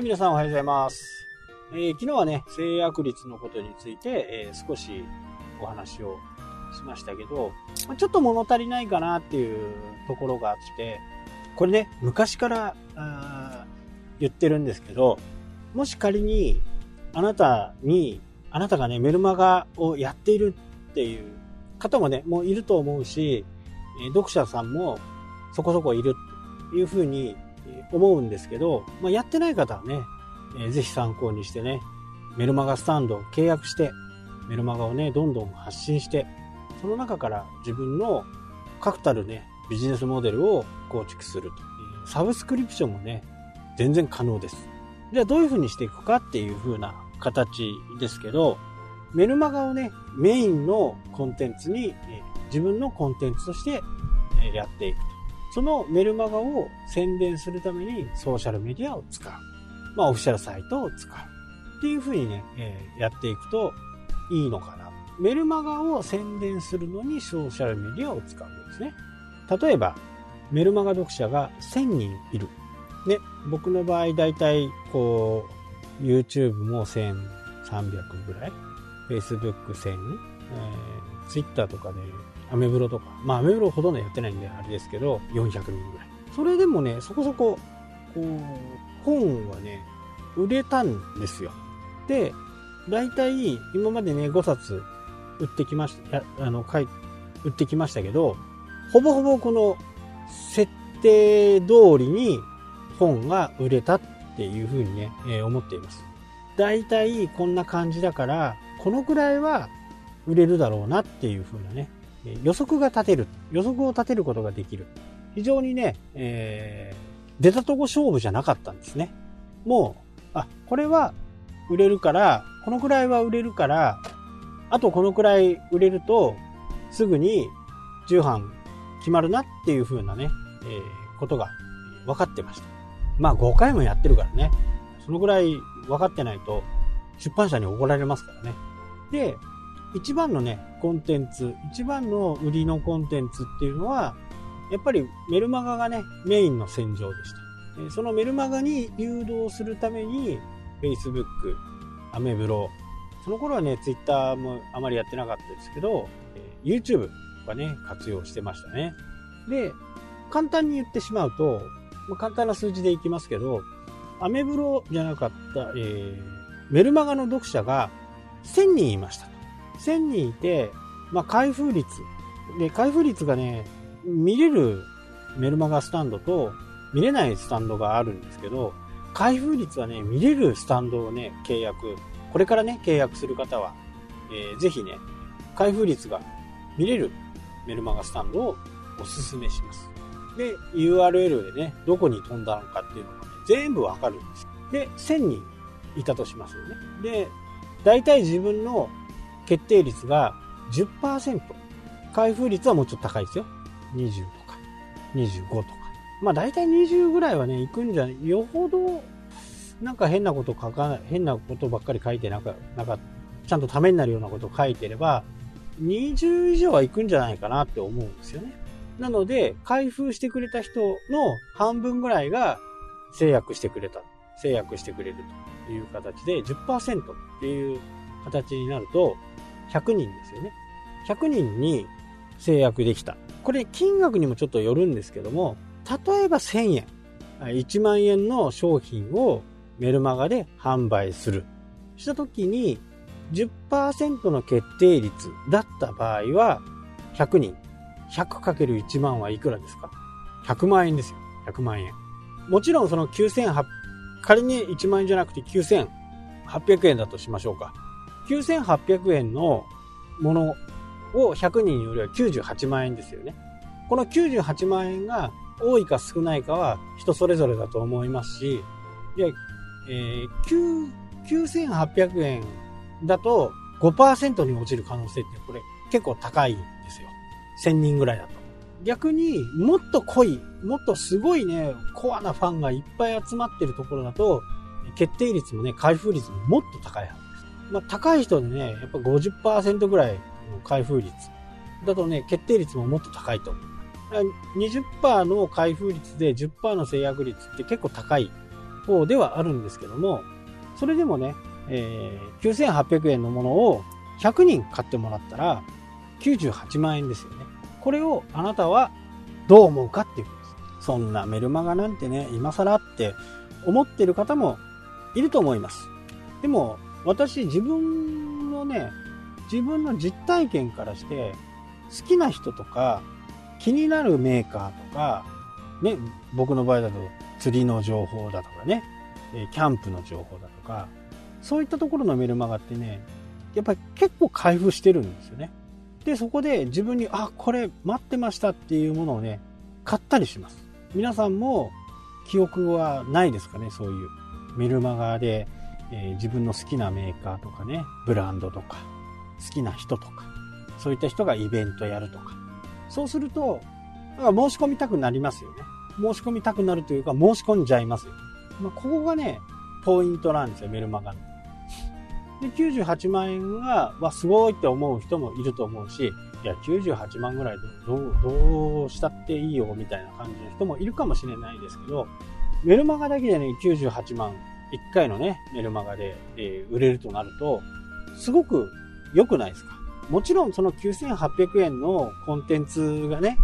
い、皆さんおはようございます。えー昨日はね、制約率のことについて、えー少しお話をしましたけど、まちょっと物足りないかなっていうところがあって、これね、昔から言ってるんですけど、もし仮にあなたに、あなたがね、メルマガをやっているっていう方もね、もういると思うし、え読者さんもそこそこいるというふうに思うんですけど、まあ、やってない方はね、えーぜひ参考にしてね、メルマガスタンドを契約して、メルマガをね、どんどん発信して、その中から自分の確たるね、ビジネスモデルを構築すると。サブスクリプションもね、全然可能です。じゃあどういうふうにしていくかっていう風な形ですけど、メルマガをね、メインのコンテンツに、自分のコンテンツとしてやっていくと。そのメルマガを宣伝するためにソーシャルメディアを使う。まあオフィシャルサイトを使う。っていう風にね、えーやっていくといいのかな。メルマガを宣伝するのにソーシャルメディアを使うんですね。例えば、メルマガ読者が1000人いる。ね、僕の場合だいたいこう、YouTube も1300ぐらい。Facebook1000、えー、Twitter とかで、アメブロとか、まあアメブロほとんどやってないんであれですけど、400人ぐらい。それでもね、そこそこ、こう、本はね、売れたんですよ。で、大体今までね、5冊売ってきました、あの、書い、売ってきましたけど、ほぼほぼこの設定通りに本が売れたっていうふうにね、えー思っています。大体こんな感じだから、このくらいは売れるだろうなっていうふうなね、予測が立てる。予測を立てることができる。非常にね、えー出たとこ勝負じゃなかったんですね。もう、あ、これは売れるから、このくらいは売れるから、あとこのくらい売れると、すぐに重版決まるなっていう風なね、えーことが分かってました。まあ5回もやってるからね、そのぐらい分かってないと出版社に怒られますからね。で、一番のね、コンテンツ、一番の売りのコンテンツっていうのは、やっぱりメルマガがね、メインの戦場でした。そのメルマガに誘導するために、Facebook、アメブロ、その頃はね、Twitter もあまりやってなかったですけど、YouTube とかね、活用してましたね。で、簡単に言ってしまうと、まあ、簡単な数字でいきますけど、アメブロじゃなかった、えーメルマガの読者が1000人いましたと。1000人いて、まあ、開封率。で、開封率がね、見れるメルマガスタンドと見れないスタンドがあるんですけど、開封率はね、見れるスタンドをね、契約、これからね、契約する方は、えーぜひね、開封率が見れるメルマガスタンドをおすすめします。で、URL でね、どこに飛んだのかっていうのがね、全部わかるんです。で、1000人いたとしますよね。で、大体自分の決定率が10%。開封率はもうちょっと高いですよ。20とか、25とか。まあ大体20ぐらいはね、行くんじゃない、よほど、なんか変なこと書かない、変なことばっかり書いてなんか、なんか、ちゃんとためになるようなことを書いてれば、20以上は行くんじゃないかなって思うんですよね。なので、開封してくれた人の半分ぐらいが制約してくれた。制約してくれるという形で10%っていう形になると100人ですよね。100人に制約できた。これ金額にもちょっとよるんですけども、例えば1000円、1万円の商品をメルマガで販売する。した時に10%の決定率だった場合は100人。100×1 万はいくらですか ?100 万円ですよ。100万円。もちろんその9800、仮に1万円じゃなくて9800円だとしましょうか。9800円のものを100人よりは98万円ですよね。この98万円が多いか少ないかは人それぞれだと思いますし、いや、えー、9800円だと5%に落ちる可能性ってこれ結構高いんですよ。1000人ぐらいだと。逆にもっと濃い、もっとすごいね、コアなファンがいっぱい集まってるところだと、決定率もね、開封率ももっと高いはず。まあ高い人でね、やっぱ50%ぐらいの開封率だとね、決定率ももっと高いと思う。20%の開封率で10%の制約率って結構高い方ではあるんですけども、それでもね、えー、9800円のものを100人買ってもらったら98万円ですよね。これをあなたはどう思うかっていうことです。そんなメルマガなんてね、今更って思ってる方もいると思います。でも、私自分のね、自分の実体験からして、好きな人とか、気になるメーカーとか、ね、僕の場合だと釣りの情報だとかね、キャンプの情報だとか、そういったところのメルマガってね、やっぱり結構開封してるんですよね。で、そこで自分に、あ、これ待ってましたっていうものをね、買ったりします。皆さんも記憶はないですかね、そういうメルマガで、えー、自分の好きなメーカーとかね、ブランドとか、好きな人とか、そういった人がイベントやるとか。そうすると、だか申し込みたくなりますよね。申し込みたくなるというか、申し込んじゃいますよ。まあ、ここがね、ポイントなんですよ、メルマガの。で、98万円が、わ、すごいって思う人もいると思うし、いや、98万ぐらいど、どうしたっていいよ、みたいな感じの人もいるかもしれないですけど、メルマガだけでね、98万、1回のね、メルマガで、えー、売れるとなると、すごく良くないですか？もちろんその9800円のコンテンツがね、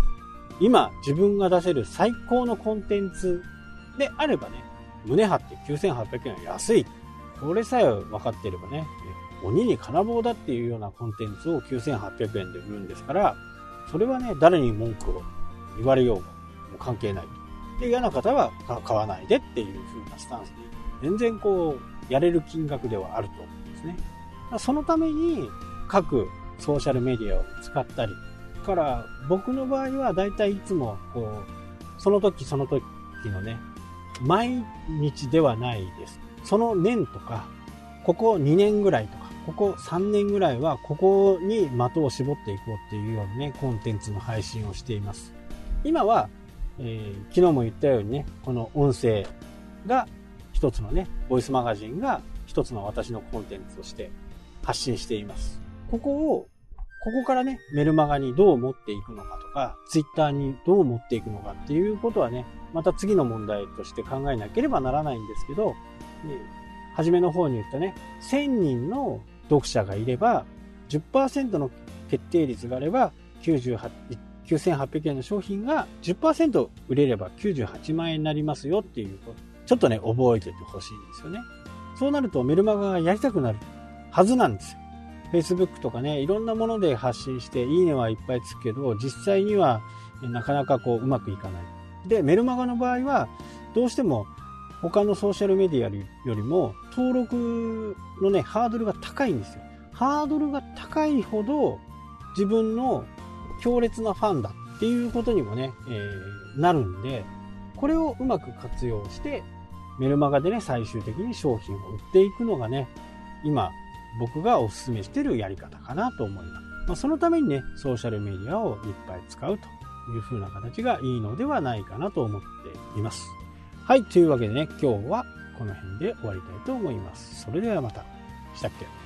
今自分が出せる最高のコンテンツであればね、胸張って9800円は安い。これさえ分かっていればね、鬼に金棒だっていうようなコンテンツを9800円で売るんですから、それはね、誰に文句を言われようが、もう関係ないと。で、嫌な方は買わないでっていう風なスタンスで、全然こう、やれる金額ではあると思うんですね。そのために、各ソーシャルメディアを使ったり、から僕の場合はだいたいいつもこう、その時その時のね、毎日ではないです。その年とか、ここ2年ぐらいとか、ここ3年ぐらいはここに的を絞っていこうっていうようなね、コンテンツの配信をしています。今は、えー、昨日も言ったようにね、この音声が一つのね、ボイスマガジンが一つの私のコンテンツとして発信しています。ここをここからね、メルマガにどう持っていくのかとか、ツイッターにどう持っていくのかっていうことはね、また次の問題として考えなければならないんですけど、初めの方に言ったね、1000人の読者がいれば、10%の決定率があれば、9800円の商品が10%売れれば98万円になりますよっていうこと。ちょっとね、覚えててほしいんですよね。そうなるとメルマガがやりたくなるはずなんですよ。Facebook とかね、いろんなもので発信して、いいねはいっぱいつくけど、実際にはなかなかこう、うまくいかない。で、メルマガの場合は、どうしても他のソーシャルメディアよりも、登録のね、ハードルが高いんですよ。ハードルが高いほど、自分の強烈なファンだっていうことにもね、えー、なるんで、これをうまく活用して、メルマガでね、最終的に商品を売っていくのがね、今、僕がお勧めしているやり方かなと思います。まあ、そのためにね、ソーシャルメディアをいっぱい使うという風な形がいいのではないかなと思っています。はい、というわけでね、今日はこの辺で終わりたいと思います。それではまた。したっけ？